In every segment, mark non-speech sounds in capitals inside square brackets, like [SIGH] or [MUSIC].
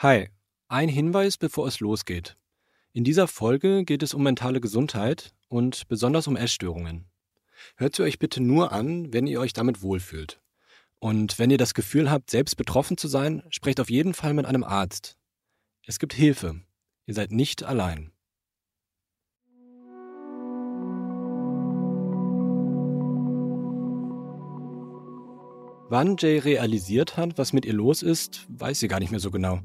Hi, ein Hinweis, bevor es losgeht. In dieser Folge geht es um mentale Gesundheit und besonders um Essstörungen. Hört sie euch bitte nur an, wenn ihr euch damit wohlfühlt. Und wenn ihr das Gefühl habt, selbst betroffen zu sein, sprecht auf jeden Fall mit einem Arzt. Es gibt Hilfe. Ihr seid nicht allein. Wann Jay realisiert hat, was mit ihr los ist, weiß sie gar nicht mehr so genau.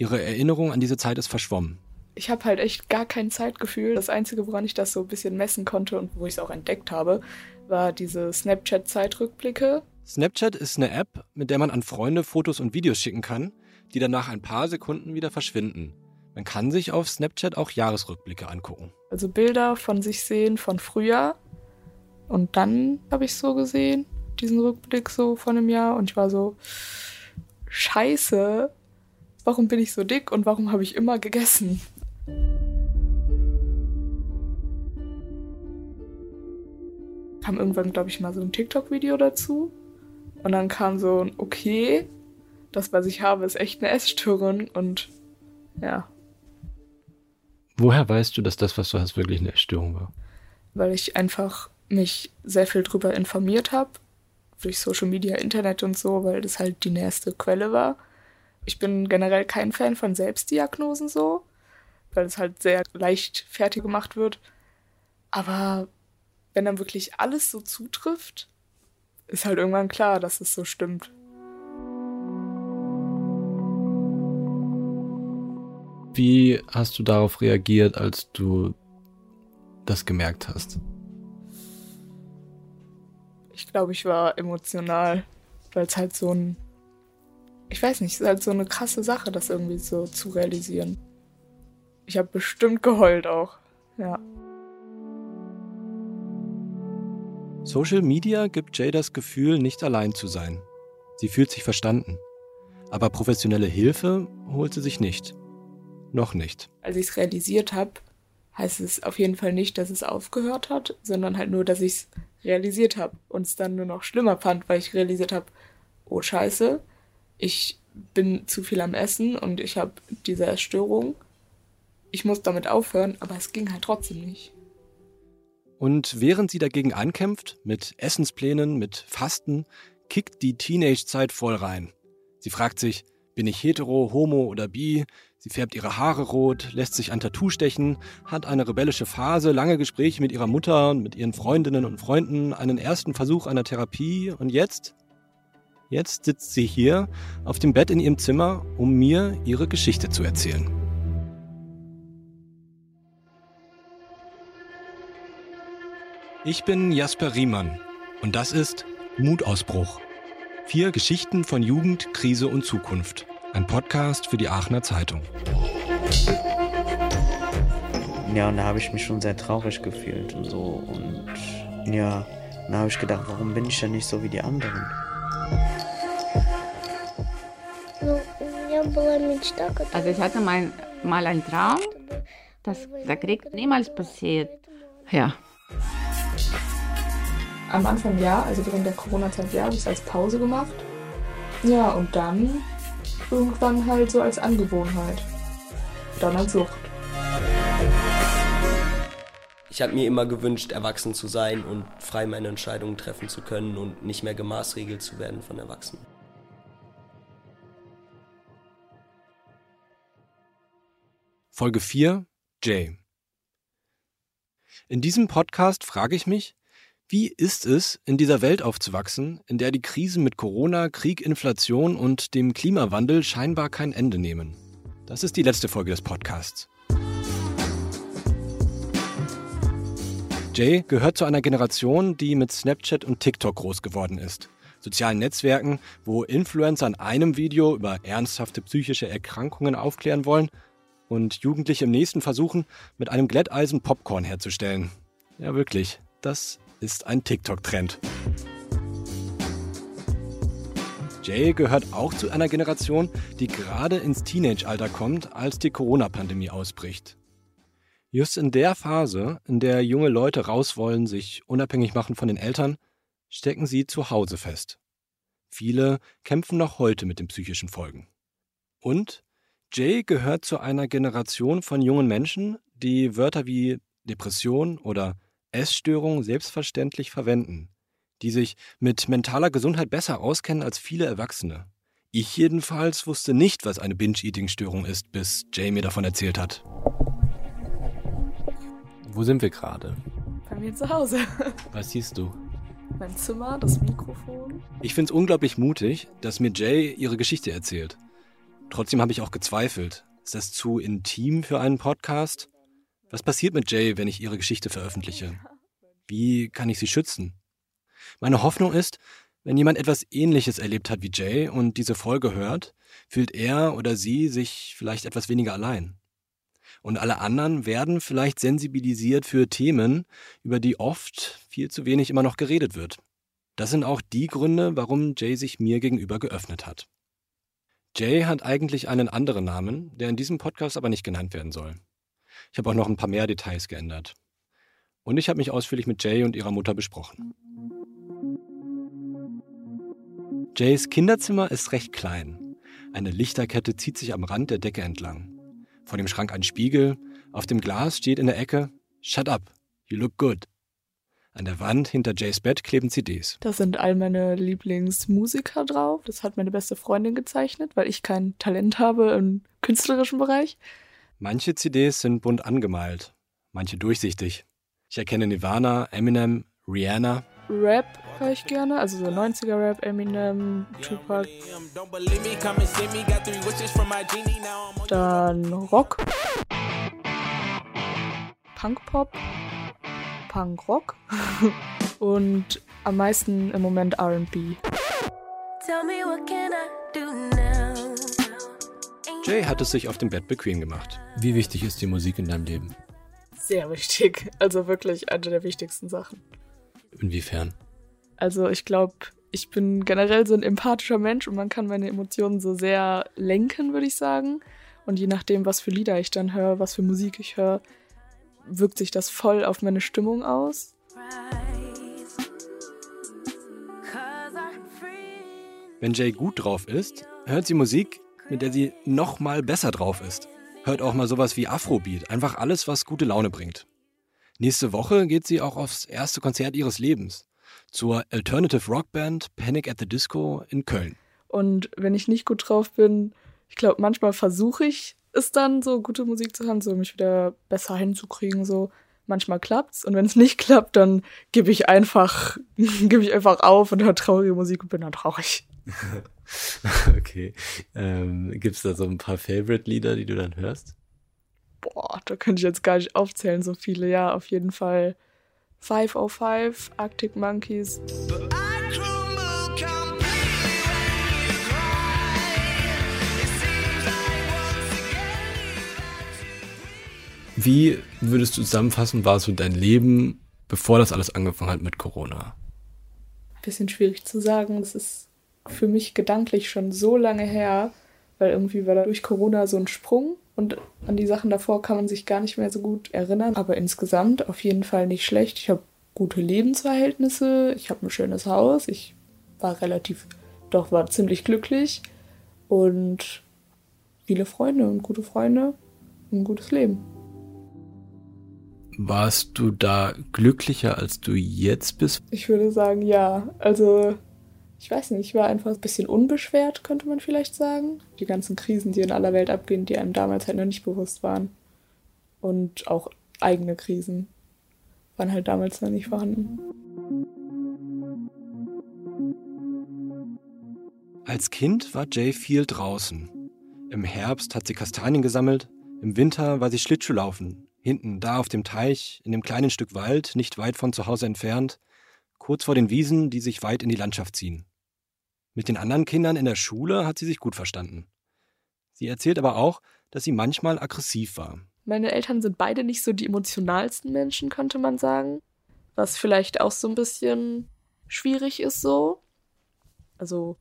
Ihre Erinnerung an diese Zeit ist verschwommen. Ich habe halt echt gar kein Zeitgefühl. Das Einzige, woran ich das so ein bisschen messen konnte und wo ich es auch entdeckt habe, war diese Snapchat-Zeitrückblicke. Snapchat ist eine App, mit der man an Freunde Fotos und Videos schicken kann, die dann nach ein paar Sekunden wieder verschwinden. Man kann sich auf Snapchat auch Jahresrückblicke angucken. Also Bilder von sich sehen von früher. Und dann habe ich so gesehen, diesen Rückblick so von einem Jahr. Und ich war so, scheiße, warum bin ich so dick und warum habe ich immer gegessen? Kam irgendwann, glaube ich, mal so ein TikTok-Video dazu. Und dann kam so ein, okay, das, was ich habe, ist echt eine Essstörung. Und ja. Woher weißt du, dass das, was du hast, wirklich eine Essstörung war? Weil ich einfach mich sehr viel drüber informiert habe. Durch Social Media, Internet und so, weil das halt die nächste Quelle war. Ich bin generell kein Fan von Selbstdiagnosen so, weil es halt sehr leicht fertig gemacht wird. Aber wenn dann wirklich alles so zutrifft, ist halt irgendwann klar, dass es so stimmt. Wie hast du darauf reagiert, als du das gemerkt hast? Ich glaube, ich war emotional, weil es halt so ein ich weiß nicht, es ist halt so eine krasse Sache, das irgendwie so zu realisieren. Ich habe bestimmt geheult auch, ja. Social Media gibt Jay das Gefühl, nicht allein zu sein. Sie fühlt sich verstanden. Aber professionelle Hilfe holt sie sich nicht. Noch nicht. Als ich es realisiert habe, heißt es auf jeden Fall nicht, dass es aufgehört hat, sondern halt nur, dass ich es realisiert habe und es dann nur noch schlimmer fand, weil ich realisiert habe, oh scheiße, ich bin zu viel am Essen und ich habe diese Erstörung. Ich muss damit aufhören, aber es ging halt trotzdem nicht. Und während sie dagegen ankämpft, mit Essensplänen, mit Fasten, kickt die Teenage-Zeit voll rein. Sie fragt sich, bin ich hetero, homo oder bi? Sie färbt ihre Haare rot, lässt sich ein Tattoo stechen, hat eine rebellische Phase, lange Gespräche mit ihrer Mutter und mit ihren Freundinnen und Freunden, einen ersten Versuch einer Therapie und jetzt Jetzt sitzt sie hier auf dem Bett in ihrem Zimmer, um mir ihre Geschichte zu erzählen. Ich bin Jasper Riemann und das ist Mutausbruch. Vier Geschichten von Jugend, Krise und Zukunft. Ein Podcast für die Aachener Zeitung. Ja, und da habe ich mich schon sehr traurig gefühlt und so. Und ja, da habe ich gedacht, warum bin ich denn nicht so wie die anderen? Also ich hatte mal, mal einen Traum, dass der Krieg niemals passiert. Ja. Am Anfang ja, also während der Corona-Zeit ja, habe ich es als Pause gemacht. Ja, und dann irgendwann halt so als Angewohnheit. Dann als Sucht. Ich habe mir immer gewünscht, erwachsen zu sein und frei meine Entscheidungen treffen zu können und nicht mehr gemaßregelt zu werden von Erwachsenen. Folge 4 Jay. In diesem Podcast frage ich mich, wie ist es, in dieser Welt aufzuwachsen, in der die Krisen mit Corona, Krieg, Inflation und dem Klimawandel scheinbar kein Ende nehmen? Das ist die letzte Folge des Podcasts. Jay gehört zu einer Generation, die mit Snapchat und TikTok groß geworden ist. Sozialen Netzwerken, wo Influencer in einem Video über ernsthafte psychische Erkrankungen aufklären wollen und Jugendliche im nächsten versuchen, mit einem Glätteisen Popcorn herzustellen. Ja, wirklich, das ist ein TikTok-Trend. Jay gehört auch zu einer Generation, die gerade ins Teenage-Alter kommt, als die Corona-Pandemie ausbricht. Just in der Phase, in der junge Leute raus wollen, sich unabhängig machen von den Eltern, stecken sie zu Hause fest. Viele kämpfen noch heute mit den psychischen Folgen. Und Jay gehört zu einer Generation von jungen Menschen, die Wörter wie Depression oder Essstörung selbstverständlich verwenden, die sich mit mentaler Gesundheit besser auskennen als viele Erwachsene. Ich jedenfalls wusste nicht, was eine Binge-Eating-Störung ist, bis Jay mir davon erzählt hat. Wo sind wir gerade? Bei mir zu Hause. [LAUGHS] Was siehst du? Mein Zimmer, das Mikrofon. Ich finde es unglaublich mutig, dass mir Jay ihre Geschichte erzählt. Trotzdem habe ich auch gezweifelt. Ist das zu intim für einen Podcast? Was passiert mit Jay, wenn ich ihre Geschichte veröffentliche? Wie kann ich sie schützen? Meine Hoffnung ist, wenn jemand etwas Ähnliches erlebt hat wie Jay und diese Folge hört, fühlt er oder sie sich vielleicht etwas weniger allein. Und alle anderen werden vielleicht sensibilisiert für Themen, über die oft viel zu wenig immer noch geredet wird. Das sind auch die Gründe, warum Jay sich mir gegenüber geöffnet hat. Jay hat eigentlich einen anderen Namen, der in diesem Podcast aber nicht genannt werden soll. Ich habe auch noch ein paar mehr Details geändert. Und ich habe mich ausführlich mit Jay und ihrer Mutter besprochen. Jays Kinderzimmer ist recht klein. Eine Lichterkette zieht sich am Rand der Decke entlang. Vor dem Schrank ein Spiegel, auf dem Glas steht in der Ecke Shut up, you look good. An der Wand hinter Jays Bett kleben CDs. Da sind all meine Lieblingsmusiker drauf. Das hat meine beste Freundin gezeichnet, weil ich kein Talent habe im künstlerischen Bereich. Manche CDs sind bunt angemalt, manche durchsichtig. Ich erkenne Nirvana, Eminem, Rihanna. Rap höre ich gerne, also so 90er Rap, Eminem, Tupac. Dann Rock. Punkpop. Punkrock. [LAUGHS] Und am meisten im Moment RB. Jay hat es sich auf dem Bett bequem gemacht. Wie wichtig ist die Musik in deinem Leben? Sehr wichtig. Also wirklich eine der wichtigsten Sachen. Inwiefern? Also ich glaube, ich bin generell so ein empathischer Mensch und man kann meine Emotionen so sehr lenken, würde ich sagen. Und je nachdem, was für Lieder ich dann höre, was für Musik ich höre, wirkt sich das voll auf meine Stimmung aus. Wenn Jay gut drauf ist, hört sie Musik, mit der sie noch mal besser drauf ist. Hört auch mal sowas wie Afrobeat, einfach alles, was gute Laune bringt. Nächste Woche geht sie auch aufs erste Konzert ihres Lebens zur Alternative Rock Band Panic at the Disco in Köln. Und wenn ich nicht gut drauf bin, ich glaube, manchmal versuche ich es dann, so gute Musik zu hören, so mich wieder besser hinzukriegen, so. Manchmal klappt's und wenn es [LAUGHS] nicht klappt, dann gebe ich einfach, [LAUGHS] gebe ich einfach auf und höre traurige Musik und bin dann traurig. [LAUGHS] okay. Ähm, Gibt es da so ein paar Favorite-Lieder, die du dann hörst? Boah, da könnte ich jetzt gar nicht aufzählen, so viele. Ja, auf jeden Fall 505, Arctic Monkeys. Wie würdest du zusammenfassen, war so dein Leben, bevor das alles angefangen hat mit Corona? Bisschen schwierig zu sagen. Es ist für mich gedanklich schon so lange her, weil irgendwie war da durch Corona so ein Sprung und an die Sachen davor kann man sich gar nicht mehr so gut erinnern. Aber insgesamt auf jeden Fall nicht schlecht. Ich habe gute Lebensverhältnisse, ich habe ein schönes Haus, ich war relativ, doch war ziemlich glücklich und viele Freunde und gute Freunde und ein gutes Leben. Warst du da glücklicher, als du jetzt bist? Ich würde sagen, ja. Also ich weiß nicht, ich war einfach ein bisschen unbeschwert, könnte man vielleicht sagen. Die ganzen Krisen, die in aller Welt abgehen, die einem damals halt noch nicht bewusst waren. Und auch eigene Krisen waren halt damals noch nicht vorhanden. Als Kind war Jay viel draußen. Im Herbst hat sie Kastanien gesammelt, im Winter war sie Schlittschuhlaufen, hinten da auf dem Teich, in dem kleinen Stück Wald, nicht weit von zu Hause entfernt, kurz vor den Wiesen, die sich weit in die Landschaft ziehen. Mit den anderen Kindern in der Schule hat sie sich gut verstanden. Sie erzählt aber auch, dass sie manchmal aggressiv war. Meine Eltern sind beide nicht so die emotionalsten Menschen, könnte man sagen. Was vielleicht auch so ein bisschen schwierig ist so. Also,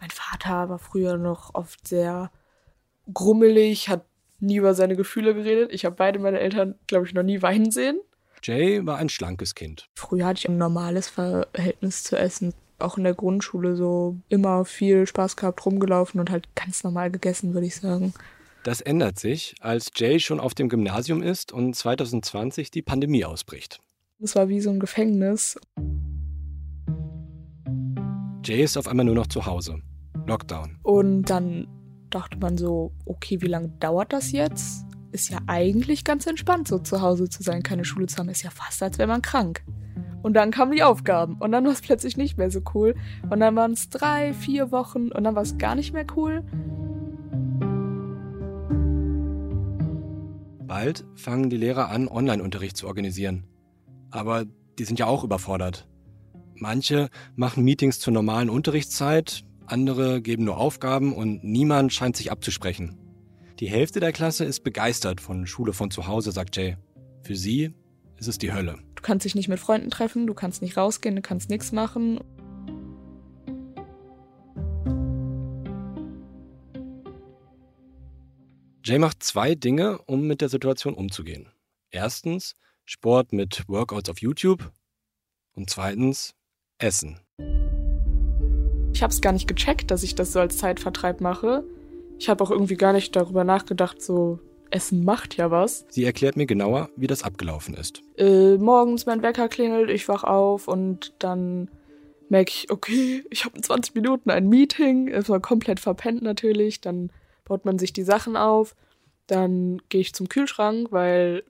mein Vater war früher noch oft sehr grummelig, hat nie über seine Gefühle geredet. Ich habe beide meine Eltern, glaube ich, noch nie weinen sehen. Jay war ein schlankes Kind. Früher hatte ich ein normales Verhältnis zu Essen auch in der Grundschule so immer viel Spaß gehabt, rumgelaufen und halt ganz normal gegessen, würde ich sagen. Das ändert sich, als Jay schon auf dem Gymnasium ist und 2020 die Pandemie ausbricht. Es war wie so ein Gefängnis. Jay ist auf einmal nur noch zu Hause. Lockdown. Und dann dachte man so, okay, wie lange dauert das jetzt? Ist ja eigentlich ganz entspannt, so zu Hause zu sein, keine Schule zu haben. Ist ja fast, als wäre man krank. Und dann kamen die Aufgaben. Und dann war es plötzlich nicht mehr so cool. Und dann waren es drei, vier Wochen. Und dann war es gar nicht mehr cool. Bald fangen die Lehrer an, Online-Unterricht zu organisieren. Aber die sind ja auch überfordert. Manche machen Meetings zur normalen Unterrichtszeit, andere geben nur Aufgaben und niemand scheint sich abzusprechen. Die Hälfte der Klasse ist begeistert von Schule von zu Hause, sagt Jay. Für sie ist es die Hölle. Du kannst dich nicht mit Freunden treffen, du kannst nicht rausgehen, du kannst nichts machen. Jay macht zwei Dinge, um mit der Situation umzugehen. Erstens Sport mit Workouts auf YouTube und zweitens Essen. Ich habe es gar nicht gecheckt, dass ich das so als Zeitvertreib mache. Ich habe auch irgendwie gar nicht darüber nachgedacht, so Essen macht ja was. Sie erklärt mir genauer, wie das abgelaufen ist. Äh, morgens mein Wecker klingelt, ich wach auf und dann merke ich, okay, ich habe in 20 Minuten ein Meeting. Es war komplett verpennt natürlich. Dann baut man sich die Sachen auf. Dann gehe ich zum Kühlschrank, weil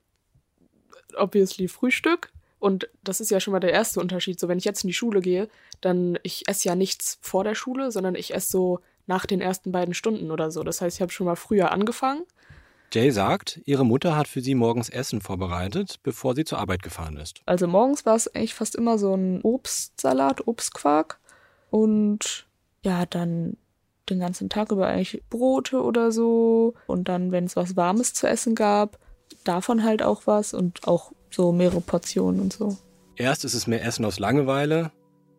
obviously Frühstück. Und das ist ja schon mal der erste Unterschied. So, wenn ich jetzt in die Schule gehe, dann ich esse ja nichts vor der Schule, sondern ich esse so nach den ersten beiden Stunden oder so. Das heißt, ich habe schon mal früher angefangen. Jay sagt, ihre Mutter hat für sie morgens Essen vorbereitet, bevor sie zur Arbeit gefahren ist. Also morgens war es eigentlich fast immer so ein Obstsalat, Obstquark. Und ja, dann den ganzen Tag über eigentlich Brote oder so. Und dann, wenn es was Warmes zu essen gab, davon halt auch was und auch so mehrere Portionen und so. Erst ist es mehr Essen aus Langeweile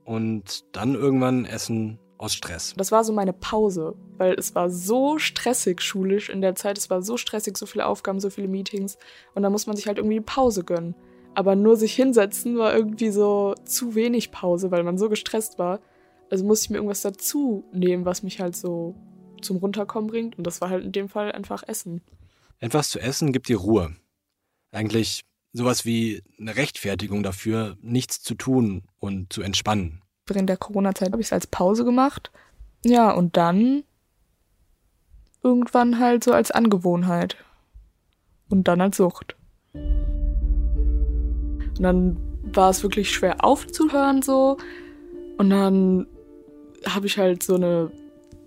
und dann irgendwann Essen aus Stress. Das war so meine Pause, weil es war so stressig schulisch in der Zeit. Es war so stressig, so viele Aufgaben, so viele Meetings. Und da muss man sich halt irgendwie eine Pause gönnen. Aber nur sich hinsetzen war irgendwie so zu wenig Pause, weil man so gestresst war. Also musste ich mir irgendwas dazu nehmen, was mich halt so zum Runterkommen bringt. Und das war halt in dem Fall einfach Essen. Etwas zu essen gibt dir Ruhe. Eigentlich sowas wie eine Rechtfertigung dafür, nichts zu tun und zu entspannen. Während der Corona-Zeit habe ich es als Pause gemacht. Ja, und dann irgendwann halt so als Angewohnheit. Und dann als Sucht. Und dann war es wirklich schwer aufzuhören so. Und dann habe ich halt so eine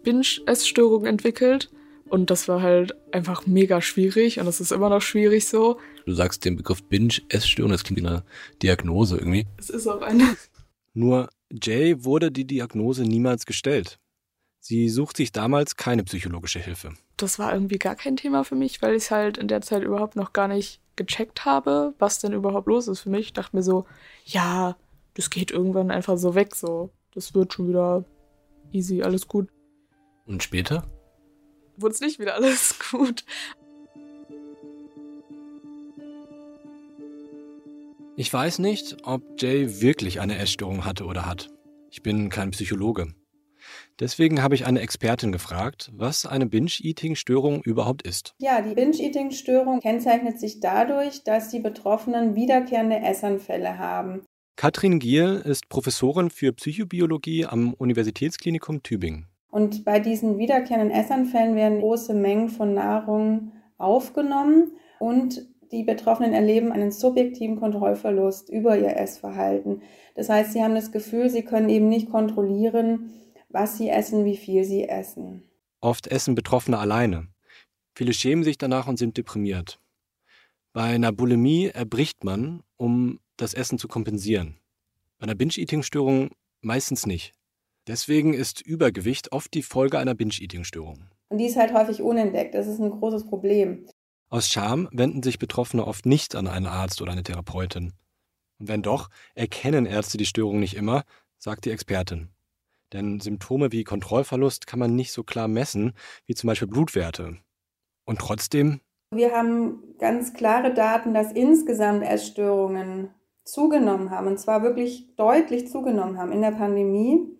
Binge-Essstörung entwickelt. Und das war halt einfach mega schwierig und das ist immer noch schwierig so. Du sagst den Begriff Binge-Essstörung, das klingt wie eine Diagnose irgendwie. Es ist auch eine. Nur Jay wurde die Diagnose niemals gestellt. Sie sucht sich damals keine psychologische Hilfe. Das war irgendwie gar kein Thema für mich, weil ich es halt in der Zeit überhaupt noch gar nicht gecheckt habe, was denn überhaupt los ist für mich. Ich dachte mir so, ja, das geht irgendwann einfach so weg, so. Das wird schon wieder easy, alles gut. Und später? Wurde es nicht wieder alles [LAUGHS] gut. Ich weiß nicht, ob Jay wirklich eine Essstörung hatte oder hat. Ich bin kein Psychologe. Deswegen habe ich eine Expertin gefragt, was eine Binge-Eating-Störung überhaupt ist. Ja, die Binge-Eating-Störung kennzeichnet sich dadurch, dass die Betroffenen wiederkehrende Essanfälle haben. Katrin Giel ist Professorin für Psychobiologie am Universitätsklinikum Tübingen. Und bei diesen wiederkehrenden Essanfällen werden große Mengen von Nahrung aufgenommen und die Betroffenen erleben einen subjektiven Kontrollverlust über ihr Essverhalten. Das heißt, sie haben das Gefühl, sie können eben nicht kontrollieren, was sie essen, wie viel sie essen. Oft essen Betroffene alleine. Viele schämen sich danach und sind deprimiert. Bei einer Bulimie erbricht man, um das Essen zu kompensieren. Bei einer Binge-Eating-Störung meistens nicht. Deswegen ist Übergewicht oft die Folge einer Binge-Eating-Störung. Und die ist halt häufig unentdeckt. Das ist ein großes Problem. Aus Scham wenden sich Betroffene oft nicht an einen Arzt oder eine Therapeutin. Und wenn doch, erkennen Ärzte die Störung nicht immer, sagt die Expertin. Denn Symptome wie Kontrollverlust kann man nicht so klar messen, wie zum Beispiel Blutwerte. Und trotzdem. Wir haben ganz klare Daten, dass insgesamt Essstörungen zugenommen haben, und zwar wirklich deutlich zugenommen haben in der Pandemie.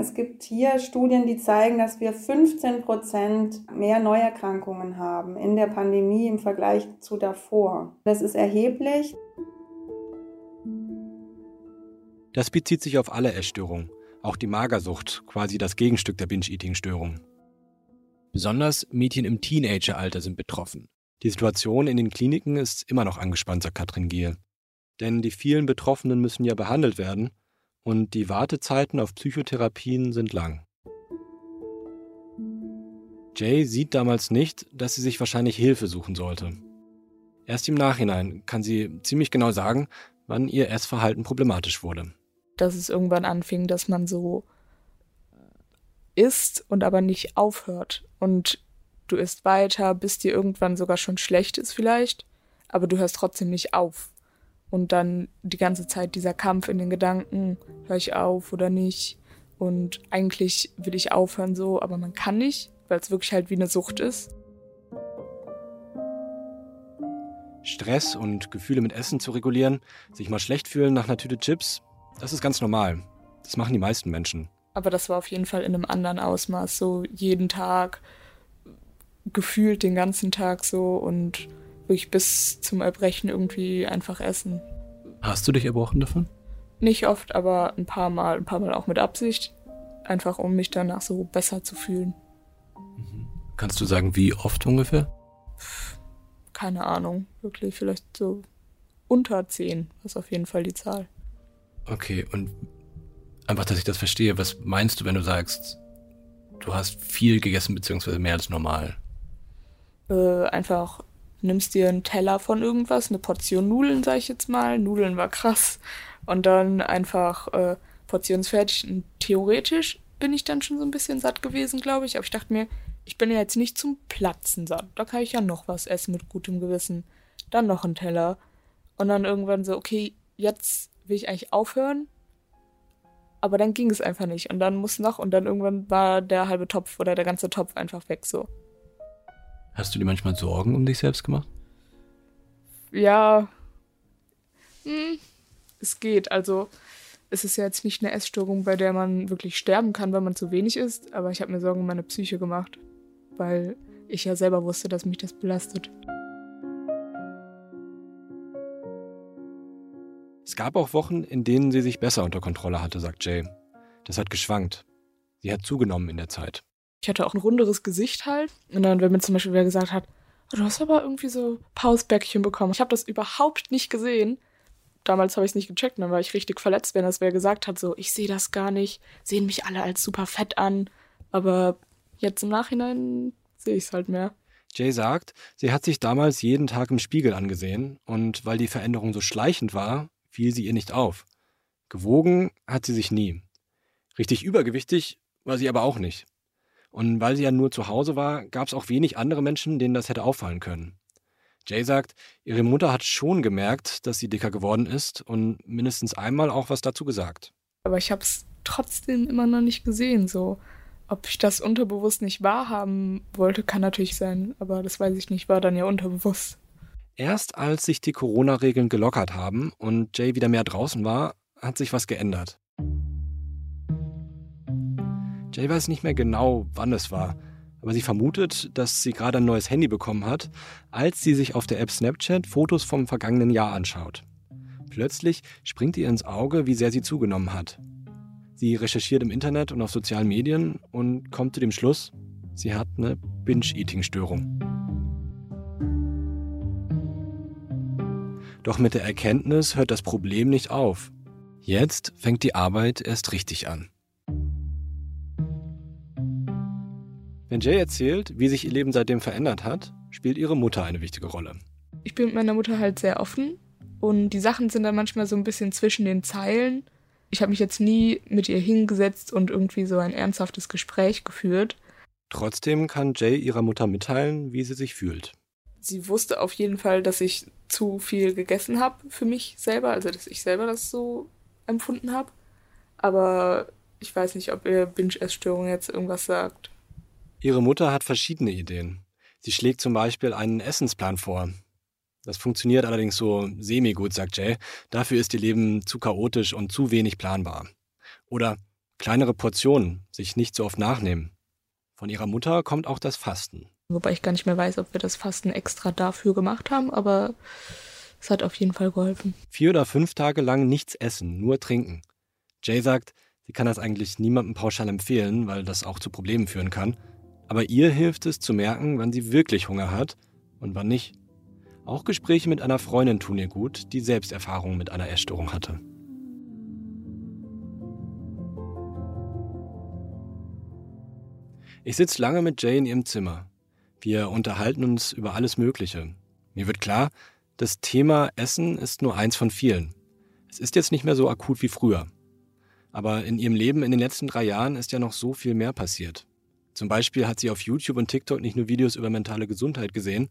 Es gibt hier Studien, die zeigen, dass wir 15 Prozent mehr Neuerkrankungen haben in der Pandemie im Vergleich zu davor. Das ist erheblich. Das bezieht sich auf alle Essstörungen, auch die Magersucht, quasi das Gegenstück der Binge-Eating-Störung. Besonders Mädchen im Teenageralter sind betroffen. Die Situation in den Kliniken ist immer noch angespannt, sagt Katrin Giel. Denn die vielen Betroffenen müssen ja behandelt werden und die Wartezeiten auf Psychotherapien sind lang. Jay sieht damals nicht, dass sie sich wahrscheinlich Hilfe suchen sollte. Erst im Nachhinein kann sie ziemlich genau sagen, wann ihr Essverhalten problematisch wurde. Dass es irgendwann anfing, dass man so isst und aber nicht aufhört. Und du isst weiter, bis dir irgendwann sogar schon schlecht ist vielleicht, aber du hörst trotzdem nicht auf. Und dann die ganze Zeit dieser Kampf in den Gedanken, höre ich auf oder nicht. Und eigentlich will ich aufhören so, aber man kann nicht, weil es wirklich halt wie eine Sucht ist. Stress und Gefühle mit Essen zu regulieren, sich mal schlecht fühlen nach einer Tüte Chips, das ist ganz normal. Das machen die meisten Menschen. Aber das war auf jeden Fall in einem anderen Ausmaß, so jeden Tag, gefühlt den ganzen Tag so und wirklich bis zum Erbrechen irgendwie einfach essen. Hast du dich erbrochen davon? Nicht oft, aber ein paar Mal, ein paar Mal auch mit Absicht. Einfach um mich danach so besser zu fühlen. Mhm. Kannst du sagen, wie oft ungefähr? Keine Ahnung, wirklich vielleicht so unter zehn, ist auf jeden Fall die Zahl. Okay, und einfach, dass ich das verstehe, was meinst du, wenn du sagst, du hast viel gegessen, beziehungsweise mehr als normal? Äh, einfach nimmst dir einen Teller von irgendwas, eine Portion Nudeln, sag ich jetzt mal. Nudeln war krass. Und dann einfach äh, portionsfertig. Und theoretisch bin ich dann schon so ein bisschen satt gewesen, glaube ich. Aber ich dachte mir, ich bin ja jetzt nicht zum Platzen satt. Da kann ich ja noch was essen mit gutem Gewissen. Dann noch einen Teller. Und dann irgendwann so, okay, jetzt will ich eigentlich aufhören. Aber dann ging es einfach nicht. Und dann muss noch, und dann irgendwann war der halbe Topf oder der ganze Topf einfach weg so. Hast du dir manchmal Sorgen um dich selbst gemacht? Ja. Hm, es geht. Also, es ist ja jetzt nicht eine Essstörung, bei der man wirklich sterben kann, weil man zu wenig isst. Aber ich habe mir Sorgen um meine Psyche gemacht. Weil ich ja selber wusste, dass mich das belastet. Es gab auch Wochen, in denen sie sich besser unter Kontrolle hatte, sagt Jay. Das hat geschwankt. Sie hat zugenommen in der Zeit. Ich hatte auch ein runderes Gesicht halt. Und dann, wenn mir zum Beispiel wer gesagt hat, oh, du hast aber irgendwie so Pausbäckchen bekommen. Ich habe das überhaupt nicht gesehen. Damals habe ich es nicht gecheckt dann war ich richtig verletzt, wenn das wer gesagt hat, so, ich sehe das gar nicht, sehen mich alle als super fett an. Aber jetzt im Nachhinein sehe ich es halt mehr. Jay sagt, sie hat sich damals jeden Tag im Spiegel angesehen und weil die Veränderung so schleichend war, fiel sie ihr nicht auf. Gewogen hat sie sich nie. Richtig übergewichtig war sie aber auch nicht. Und weil sie ja nur zu Hause war, gab es auch wenig andere Menschen, denen das hätte auffallen können. Jay sagt, ihre Mutter hat schon gemerkt, dass sie dicker geworden ist und mindestens einmal auch was dazu gesagt. Aber ich habe es trotzdem immer noch nicht gesehen, so. Ob ich das unterbewusst nicht wahrhaben wollte, kann natürlich sein, aber das weiß ich nicht, war dann ja unterbewusst. Erst als sich die Corona-Regeln gelockert haben und Jay wieder mehr draußen war, hat sich was geändert. Jay weiß nicht mehr genau, wann es war, aber sie vermutet, dass sie gerade ein neues Handy bekommen hat, als sie sich auf der App Snapchat Fotos vom vergangenen Jahr anschaut. Plötzlich springt ihr ins Auge, wie sehr sie zugenommen hat. Sie recherchiert im Internet und auf sozialen Medien und kommt zu dem Schluss, sie hat eine Binge-Eating-Störung. Doch mit der Erkenntnis hört das Problem nicht auf. Jetzt fängt die Arbeit erst richtig an. Wenn Jay erzählt, wie sich ihr Leben seitdem verändert hat, spielt ihre Mutter eine wichtige Rolle. Ich bin mit meiner Mutter halt sehr offen und die Sachen sind dann manchmal so ein bisschen zwischen den Zeilen. Ich habe mich jetzt nie mit ihr hingesetzt und irgendwie so ein ernsthaftes Gespräch geführt. Trotzdem kann Jay ihrer Mutter mitteilen, wie sie sich fühlt. Sie wusste auf jeden Fall, dass ich zu viel gegessen habe für mich selber, also dass ich selber das so empfunden habe. Aber ich weiß nicht, ob ihr Binge-Essstörung jetzt irgendwas sagt. Ihre Mutter hat verschiedene Ideen. Sie schlägt zum Beispiel einen Essensplan vor. Das funktioniert allerdings so semi-gut, sagt Jay. Dafür ist ihr Leben zu chaotisch und zu wenig planbar. Oder Kleinere Portionen, sich nicht so oft nachnehmen. Von ihrer Mutter kommt auch das Fasten. Wobei ich gar nicht mehr weiß, ob wir das Fasten extra dafür gemacht haben, aber es hat auf jeden Fall geholfen. Vier oder fünf Tage lang nichts essen, nur trinken. Jay sagt, sie kann das eigentlich niemandem pauschal empfehlen, weil das auch zu Problemen führen kann. Aber ihr hilft es zu merken, wann sie wirklich Hunger hat und wann nicht. Auch Gespräche mit einer Freundin tun ihr gut, die Selbsterfahrungen mit einer Essstörung hatte. Ich sitze lange mit Jay in ihrem Zimmer. Wir unterhalten uns über alles Mögliche. Mir wird klar, das Thema Essen ist nur eins von vielen. Es ist jetzt nicht mehr so akut wie früher. Aber in ihrem Leben in den letzten drei Jahren ist ja noch so viel mehr passiert. Zum Beispiel hat sie auf YouTube und TikTok nicht nur Videos über mentale Gesundheit gesehen,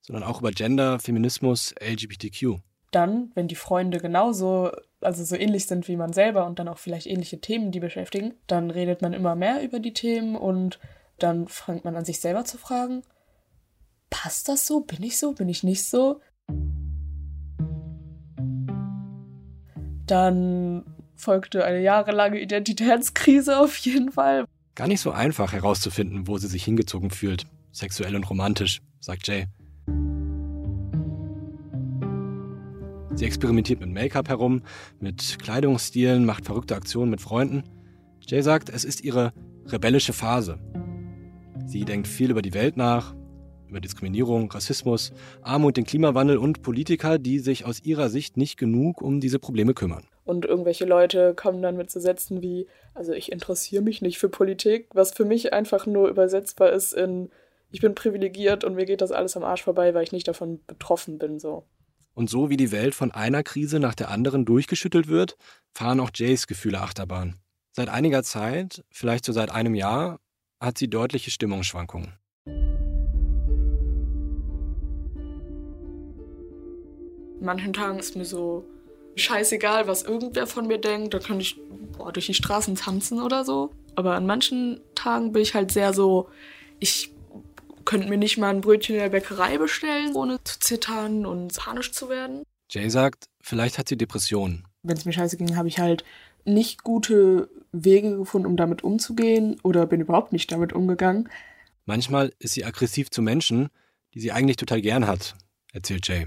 sondern auch über Gender, Feminismus, LGBTQ. Dann, wenn die Freunde genauso, also so ähnlich sind wie man selber und dann auch vielleicht ähnliche Themen, die beschäftigen, dann redet man immer mehr über die Themen und dann fängt man an, sich selber zu fragen, passt das so? Bin ich so? Bin ich nicht so? Dann folgte eine jahrelange Identitätskrise auf jeden Fall. Gar nicht so einfach herauszufinden, wo sie sich hingezogen fühlt, sexuell und romantisch, sagt Jay. Sie experimentiert mit Make-up herum, mit Kleidungsstilen, macht verrückte Aktionen mit Freunden. Jay sagt, es ist ihre rebellische Phase. Sie denkt viel über die Welt nach, über Diskriminierung, Rassismus, Armut, den Klimawandel und Politiker, die sich aus ihrer Sicht nicht genug um diese Probleme kümmern. Und irgendwelche Leute kommen dann mit so Sätzen wie, also ich interessiere mich nicht für Politik, was für mich einfach nur übersetzbar ist in, ich bin privilegiert und mir geht das alles am Arsch vorbei, weil ich nicht davon betroffen bin, so. Und so wie die Welt von einer Krise nach der anderen durchgeschüttelt wird, fahren auch Jays Gefühle Achterbahn. Seit einiger Zeit, vielleicht so seit einem Jahr, hat sie deutliche Stimmungsschwankungen. An manchen Tagen ist mir so scheißegal, was irgendwer von mir denkt. Da kann ich boah, durch die Straßen tanzen oder so. Aber an manchen Tagen bin ich halt sehr so, ich könnte mir nicht mal ein Brötchen in der Bäckerei bestellen, ohne zu zittern und panisch zu werden. Jay sagt, vielleicht hat sie Depressionen. Wenn es mir scheiße ging, habe ich halt nicht gute Wege gefunden, um damit umzugehen oder bin überhaupt nicht damit umgegangen. Manchmal ist sie aggressiv zu Menschen, die sie eigentlich total gern hat, erzählt Jay.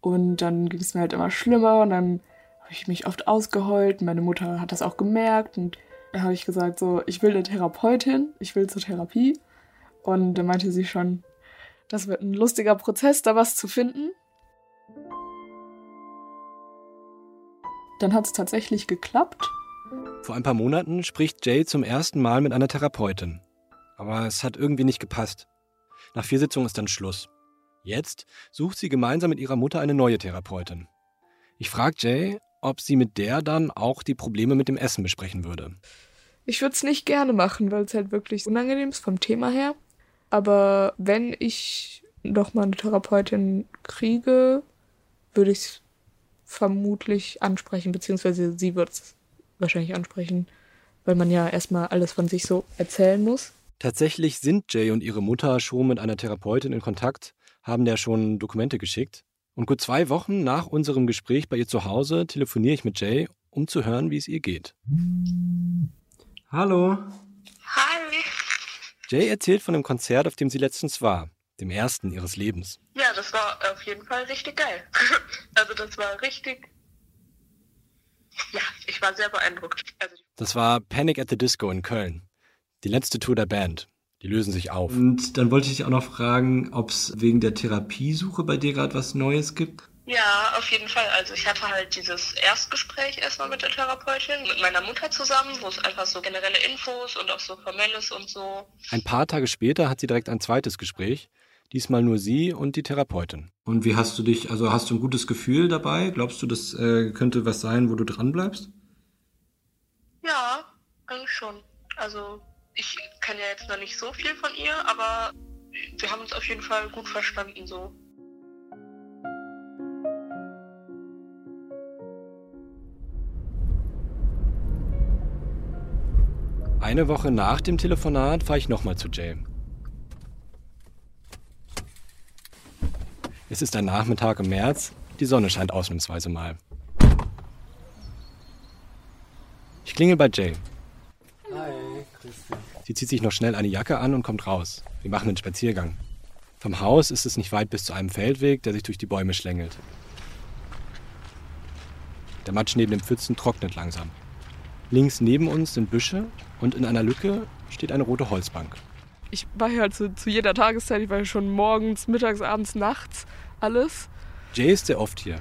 Und dann ging es mir halt immer schlimmer und dann habe ich mich oft ausgeheult. Meine Mutter hat das auch gemerkt und da habe ich gesagt, so, ich will eine Therapeutin, ich will zur Therapie. Und da meinte sie schon, das wird ein lustiger Prozess, da was zu finden. Dann hat es tatsächlich geklappt. Vor ein paar Monaten spricht Jay zum ersten Mal mit einer Therapeutin. Aber es hat irgendwie nicht gepasst. Nach vier Sitzungen ist dann Schluss. Jetzt sucht sie gemeinsam mit ihrer Mutter eine neue Therapeutin. Ich frage Jay, ob sie mit der dann auch die Probleme mit dem Essen besprechen würde. Ich würde es nicht gerne machen, weil es halt wirklich unangenehm ist vom Thema her. Aber wenn ich noch mal eine Therapeutin kriege, würde ich es vermutlich ansprechen, beziehungsweise sie wird es wahrscheinlich ansprechen, weil man ja erstmal alles von sich so erzählen muss. Tatsächlich sind Jay und ihre Mutter schon mit einer Therapeutin in Kontakt, haben der schon Dokumente geschickt. Und gut zwei Wochen nach unserem Gespräch bei ihr zu Hause telefoniere ich mit Jay, um zu hören, wie es ihr geht. Hallo. Hi. Jay erzählt von dem Konzert, auf dem sie letztens war, dem ersten ihres Lebens. Ja, das war auf jeden Fall richtig geil. [LAUGHS] also das war richtig. Ja, ich war sehr beeindruckt. Also das war Panic at the Disco in Köln. Die letzte Tour der Band. Die lösen sich auf. Und dann wollte ich dich auch noch fragen, ob es wegen der Therapiesuche bei dir gerade was Neues gibt? Ja, auf jeden Fall. Also ich hatte halt dieses Erstgespräch erstmal mit der Therapeutin, mit meiner Mutter zusammen, wo es einfach so generelle Infos und auch so formelles und so. Ein paar Tage später hat sie direkt ein zweites Gespräch. Diesmal nur sie und die Therapeutin. Und wie hast du dich, also hast du ein gutes Gefühl dabei? Glaubst du, das äh, könnte was sein, wo du dran bleibst? Ja, eigentlich schon. Also ich kenne ja jetzt noch nicht so viel von ihr, aber wir haben uns auf jeden Fall gut verstanden so. Eine Woche nach dem Telefonat fahre ich nochmal zu Jay. Es ist ein Nachmittag im März, die Sonne scheint ausnahmsweise mal. Ich klingel bei Jay. Sie zieht sich noch schnell eine Jacke an und kommt raus. Wir machen einen Spaziergang. Vom Haus ist es nicht weit bis zu einem Feldweg, der sich durch die Bäume schlängelt. Der Matsch neben den Pfützen trocknet langsam. Links neben uns sind Büsche und in einer Lücke steht eine rote Holzbank. Ich war hier halt zu, zu jeder Tageszeit, ich war hier schon morgens, mittags, abends, nachts, alles. Jay ist sehr oft hier,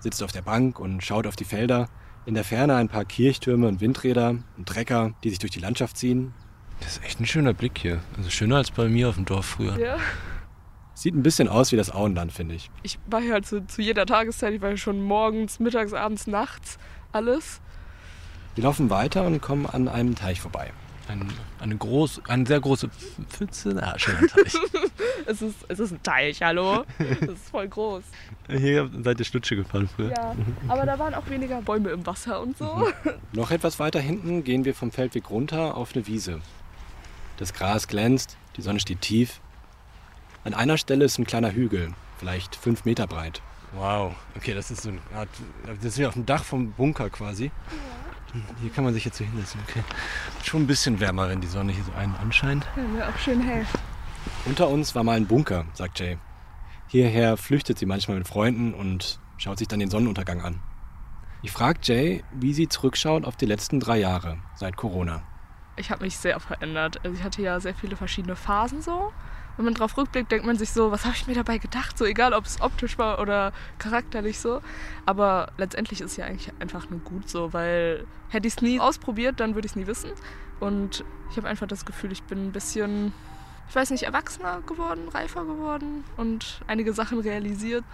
sitzt auf der Bank und schaut auf die Felder. In der Ferne ein paar Kirchtürme und Windräder und Trecker, die sich durch die Landschaft ziehen. Das ist echt ein schöner Blick hier. Also schöner als bei mir auf dem Dorf früher. Ja. Sieht ein bisschen aus wie das Auenland, finde ich. Ich war hier halt zu, zu jeder Tageszeit, ich war hier schon morgens, mittags, abends, nachts, alles. Wir laufen weiter und kommen an einem Teich vorbei. Ein, eine, groß, eine sehr große Pfütze. Ah, schöner Teich. [LAUGHS] Es ist, es ist ein Teich, hallo? Das ist voll groß. Hier seid ihr Schlutsche gefahren früher. Ja, aber da waren auch weniger Bäume im Wasser und so. Noch etwas weiter hinten gehen wir vom Feldweg runter auf eine Wiese. Das Gras glänzt, die Sonne steht tief. An einer Stelle ist ein kleiner Hügel, vielleicht fünf Meter breit. Wow. Okay, das ist so eine Art. Das ist wie auf dem Dach vom Bunker quasi. Hier kann man sich jetzt so hinsetzen. Okay. Schon ein bisschen wärmer, wenn die Sonne hier so einen anscheint. Ja, wäre auch schön hell. Unter uns war mal ein Bunker, sagt Jay. Hierher flüchtet sie manchmal mit Freunden und schaut sich dann den Sonnenuntergang an. Ich frage Jay, wie sie zurückschaut auf die letzten drei Jahre seit Corona. Ich habe mich sehr verändert. Also ich hatte ja sehr viele verschiedene Phasen so. Wenn man drauf rückblickt, denkt man sich so, was habe ich mir dabei gedacht? So egal, ob es optisch war oder charakterlich so. Aber letztendlich ist es ja eigentlich einfach nur gut so, weil hätte ich es nie ausprobiert, dann würde ich es nie wissen. Und ich habe einfach das Gefühl, ich bin ein bisschen, ich weiß nicht, erwachsener geworden, reifer geworden und einige Sachen realisiert.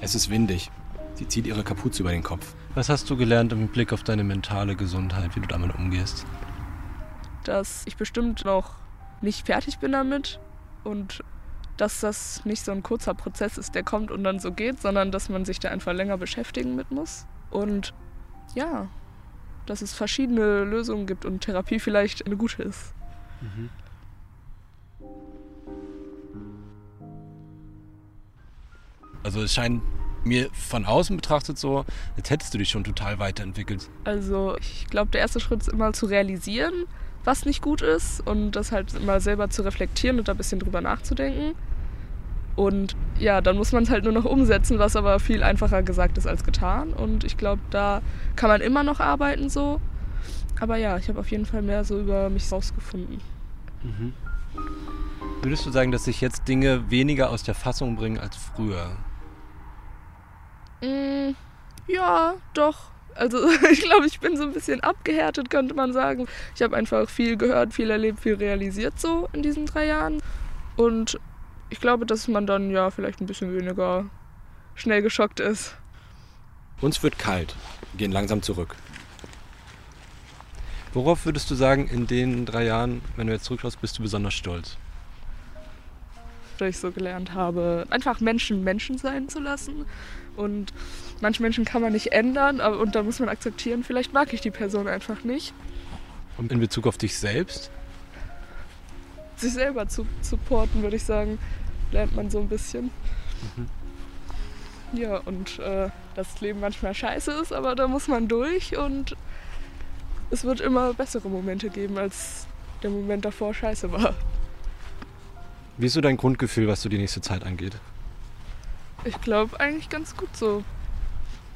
Es ist windig. Sie zieht ihre Kapuze über den Kopf. Was hast du gelernt im Blick auf deine mentale Gesundheit, wie du damit umgehst? dass ich bestimmt noch nicht fertig bin damit und dass das nicht so ein kurzer Prozess ist, der kommt und dann so geht, sondern dass man sich da einfach länger beschäftigen mit muss. Und ja, dass es verschiedene Lösungen gibt und Therapie vielleicht eine gute ist. Mhm. Also es scheint mir von außen betrachtet so, als hättest du dich schon total weiterentwickelt. Also ich glaube, der erste Schritt ist immer zu realisieren, was nicht gut ist und das halt immer selber zu reflektieren und da ein bisschen drüber nachzudenken. Und ja, dann muss man es halt nur noch umsetzen, was aber viel einfacher gesagt ist als getan. Und ich glaube, da kann man immer noch arbeiten so. Aber ja, ich habe auf jeden Fall mehr so über mich rausgefunden. Mhm. Würdest du sagen, dass sich jetzt Dinge weniger aus der Fassung bringen als früher? Mm, ja, doch. Also [LAUGHS] ich glaube, ich bin so ein bisschen abgehärtet, könnte man sagen. Ich habe einfach viel gehört, viel erlebt, viel realisiert so in diesen drei Jahren. Und ich glaube, dass man dann ja vielleicht ein bisschen weniger schnell geschockt ist. Uns wird kalt. Wir gehen langsam zurück. Worauf würdest du sagen, in den drei Jahren, wenn du jetzt zurückschaust, bist du besonders stolz? Dass ich so gelernt habe, einfach Menschen Menschen sein zu lassen. Und manche Menschen kann man nicht ändern aber, und da muss man akzeptieren, vielleicht mag ich die Person einfach nicht. Und in Bezug auf dich selbst? Sich selber zu supporten, würde ich sagen, lernt man so ein bisschen. Mhm. Ja, und äh, dass das Leben manchmal scheiße ist, aber da muss man durch und es wird immer bessere Momente geben, als der Moment davor scheiße war. Wie ist so dein Grundgefühl, was so die nächste Zeit angeht? Ich glaube eigentlich ganz gut so.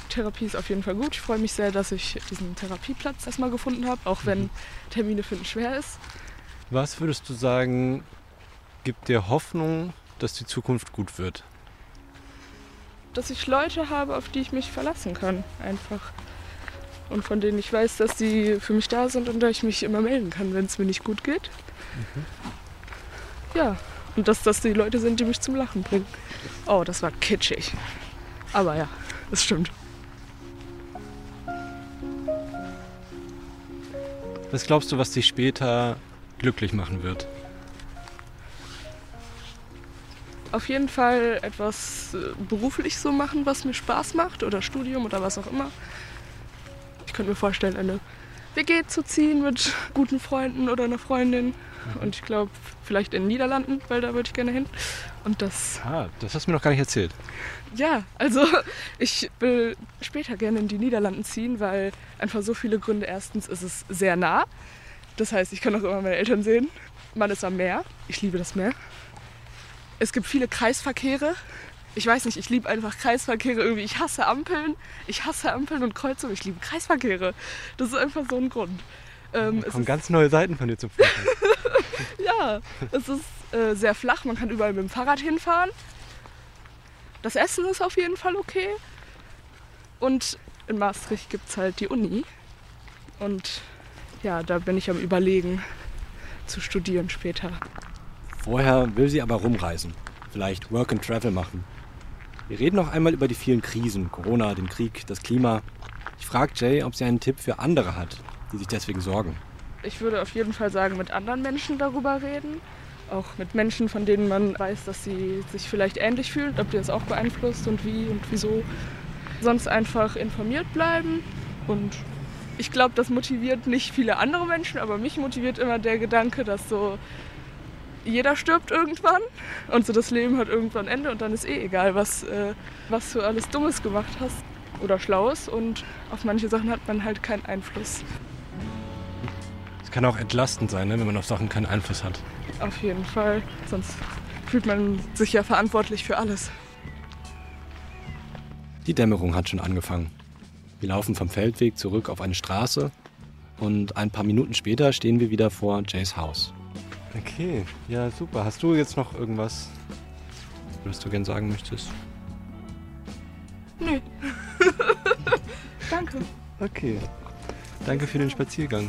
Therapie ist auf jeden Fall gut. Ich freue mich sehr, dass ich diesen Therapieplatz erstmal gefunden habe, auch wenn Termine finden schwer ist. Was würdest du sagen, gibt dir Hoffnung, dass die Zukunft gut wird? Dass ich Leute habe, auf die ich mich verlassen kann, einfach. Und von denen ich weiß, dass sie für mich da sind und da ich mich immer melden kann, wenn es mir nicht gut geht. Mhm. Ja, und dass das die Leute sind, die mich zum Lachen bringen. Oh, das war kitschig. Aber ja, das stimmt. Was glaubst du, was dich später glücklich machen wird? Auf jeden Fall etwas äh, beruflich so machen, was mir Spaß macht oder Studium oder was auch immer. Ich könnte mir vorstellen, eine WG zu ziehen mit guten Freunden oder einer Freundin. Und ich glaube, vielleicht in den Niederlanden, weil da würde ich gerne hin. Und das. Ah, das hast du mir noch gar nicht erzählt. Ja, also [LAUGHS] ich will später gerne in die Niederlanden ziehen, weil einfach so viele Gründe. Erstens ist es sehr nah. Das heißt, ich kann auch immer meine Eltern sehen. Man ist am Meer. Ich liebe das Meer. Es gibt viele Kreisverkehre. Ich weiß nicht, ich liebe einfach Kreisverkehre irgendwie. Ich hasse Ampeln. Ich hasse Ampeln und Kreuzungen. Ich liebe Kreisverkehre. Das ist einfach so ein Grund. Ähm, kommen ganz neue Seiten von dir zum Vorschein. [LAUGHS] ja, es ist äh, sehr flach. Man kann überall mit dem Fahrrad hinfahren. Das Essen ist auf jeden Fall okay. Und in Maastricht gibt es halt die Uni. Und ja, da bin ich am Überlegen zu studieren später. Vorher will sie aber rumreisen. Vielleicht Work and Travel machen. Wir reden noch einmal über die vielen Krisen. Corona, den Krieg, das Klima. Ich frage Jay, ob sie einen Tipp für andere hat, die sich deswegen sorgen. Ich würde auf jeden Fall sagen, mit anderen Menschen darüber reden. Auch mit Menschen, von denen man weiß, dass sie sich vielleicht ähnlich fühlen, ob die das auch beeinflusst und wie und wieso. Sonst einfach informiert bleiben. Und ich glaube, das motiviert nicht viele andere Menschen, aber mich motiviert immer der Gedanke, dass so jeder stirbt irgendwann und so das Leben hat irgendwann Ende und dann ist eh egal, was, äh, was du alles Dummes gemacht hast oder Schlaues und auf manche Sachen hat man halt keinen Einfluss kann auch entlastend sein, ne, wenn man auf Sachen keinen Einfluss hat. Auf jeden Fall. Sonst fühlt man sich ja verantwortlich für alles. Die Dämmerung hat schon angefangen. Wir laufen vom Feldweg zurück auf eine Straße und ein paar Minuten später stehen wir wieder vor Jays Haus. Okay, ja super. Hast du jetzt noch irgendwas, was du gern sagen möchtest? Nö. [LAUGHS] Danke. Okay. Danke für den Spaziergang.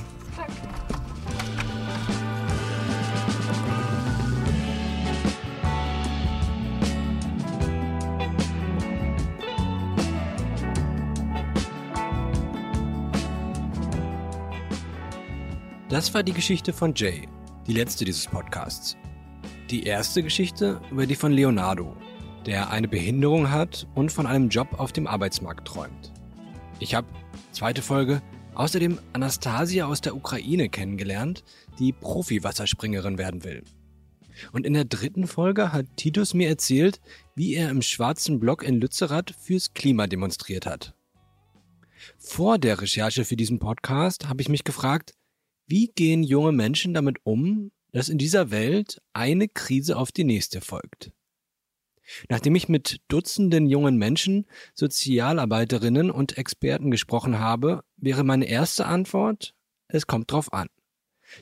Das war die Geschichte von Jay, die letzte dieses Podcasts. Die erste Geschichte über die von Leonardo, der eine Behinderung hat und von einem Job auf dem Arbeitsmarkt träumt. Ich habe, zweite Folge, außerdem Anastasia aus der Ukraine kennengelernt, die Profi-Wasserspringerin werden will. Und in der dritten Folge hat Titus mir erzählt, wie er im schwarzen Block in Lützerath fürs Klima demonstriert hat. Vor der Recherche für diesen Podcast habe ich mich gefragt, wie gehen junge Menschen damit um, dass in dieser Welt eine Krise auf die nächste folgt? Nachdem ich mit Dutzenden jungen Menschen, Sozialarbeiterinnen und Experten gesprochen habe, wäre meine erste Antwort, es kommt drauf an.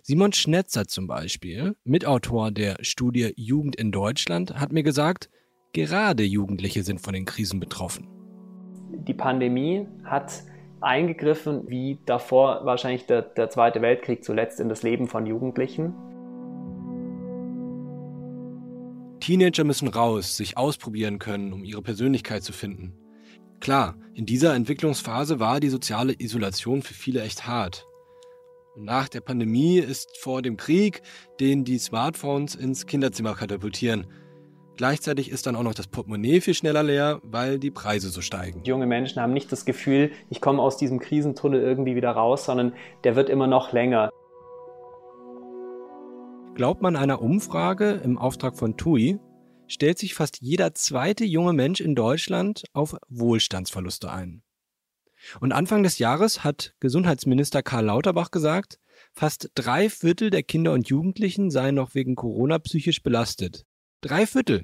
Simon Schnetzer zum Beispiel, Mitautor der Studie Jugend in Deutschland, hat mir gesagt, gerade Jugendliche sind von den Krisen betroffen. Die Pandemie hat eingegriffen, wie davor wahrscheinlich der, der Zweite Weltkrieg zuletzt in das Leben von Jugendlichen. Teenager müssen raus, sich ausprobieren können, um ihre Persönlichkeit zu finden. Klar, in dieser Entwicklungsphase war die soziale Isolation für viele echt hart. Nach der Pandemie ist vor dem Krieg, den die Smartphones ins Kinderzimmer katapultieren, Gleichzeitig ist dann auch noch das Portemonnaie viel schneller leer, weil die Preise so steigen. Junge Menschen haben nicht das Gefühl, ich komme aus diesem Krisentunnel irgendwie wieder raus, sondern der wird immer noch länger. Glaubt man einer Umfrage im Auftrag von TUI, stellt sich fast jeder zweite junge Mensch in Deutschland auf Wohlstandsverluste ein. Und Anfang des Jahres hat Gesundheitsminister Karl Lauterbach gesagt, fast drei Viertel der Kinder und Jugendlichen seien noch wegen Corona psychisch belastet. Drei Viertel.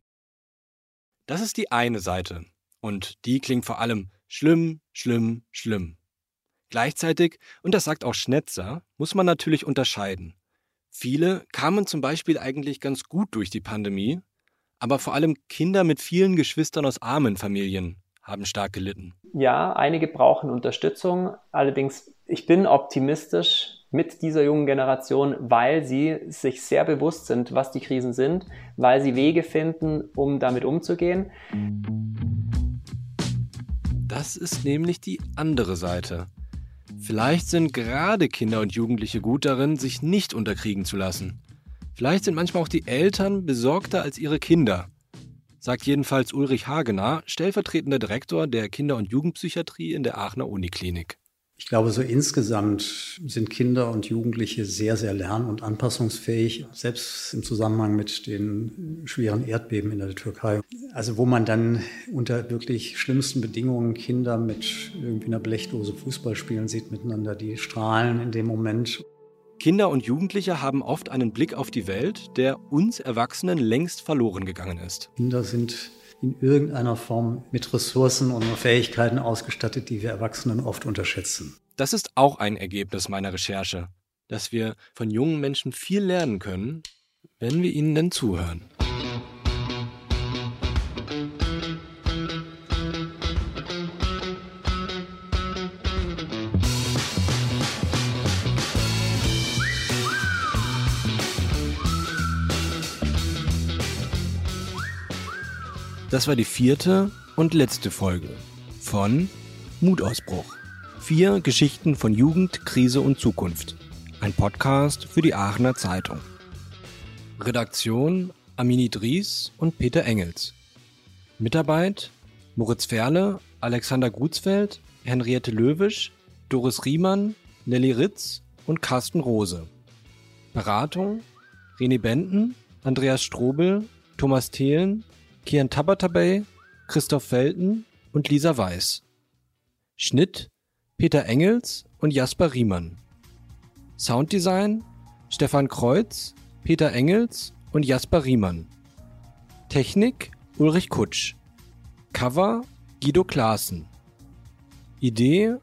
Das ist die eine Seite. Und die klingt vor allem schlimm, schlimm, schlimm. Gleichzeitig, und das sagt auch Schnetzer, muss man natürlich unterscheiden. Viele kamen zum Beispiel eigentlich ganz gut durch die Pandemie, aber vor allem Kinder mit vielen Geschwistern aus armen Familien haben stark gelitten. Ja, einige brauchen Unterstützung. Allerdings, ich bin optimistisch, mit dieser jungen Generation, weil sie sich sehr bewusst sind, was die Krisen sind, weil sie Wege finden, um damit umzugehen. Das ist nämlich die andere Seite. Vielleicht sind gerade Kinder und Jugendliche gut darin, sich nicht unterkriegen zu lassen. Vielleicht sind manchmal auch die Eltern besorgter als ihre Kinder, sagt jedenfalls Ulrich Hagener, stellvertretender Direktor der Kinder- und Jugendpsychiatrie in der Aachener Uniklinik. Ich glaube, so insgesamt sind Kinder und Jugendliche sehr, sehr lern- und anpassungsfähig, selbst im Zusammenhang mit den schweren Erdbeben in der Türkei. Also wo man dann unter wirklich schlimmsten Bedingungen Kinder mit irgendwie einer Blechdose Fußball spielen sieht miteinander, die strahlen in dem Moment. Kinder und Jugendliche haben oft einen Blick auf die Welt, der uns Erwachsenen längst verloren gegangen ist. Kinder sind in irgendeiner Form mit Ressourcen und Fähigkeiten ausgestattet, die wir Erwachsenen oft unterschätzen. Das ist auch ein Ergebnis meiner Recherche, dass wir von jungen Menschen viel lernen können, wenn wir ihnen denn zuhören. Das war die vierte und letzte Folge von Mutausbruch. Vier Geschichten von Jugend, Krise und Zukunft. Ein Podcast für die Aachener Zeitung. Redaktion Amini Dries und Peter Engels. Mitarbeit Moritz Ferle, Alexander Gutsfeld, Henriette Löwisch, Doris Riemann, Nelly Ritz und Carsten Rose. Beratung René Benten, Andreas Strobel, Thomas Thelen, Kian Tabatabay, Christoph Felten und Lisa Weiß. Schnitt Peter Engels und Jasper Riemann. Sounddesign Stefan Kreuz, Peter Engels und Jasper Riemann. Technik Ulrich Kutsch. Cover Guido Klaassen. Idee,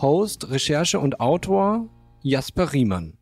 Host, Recherche und Autor Jasper Riemann.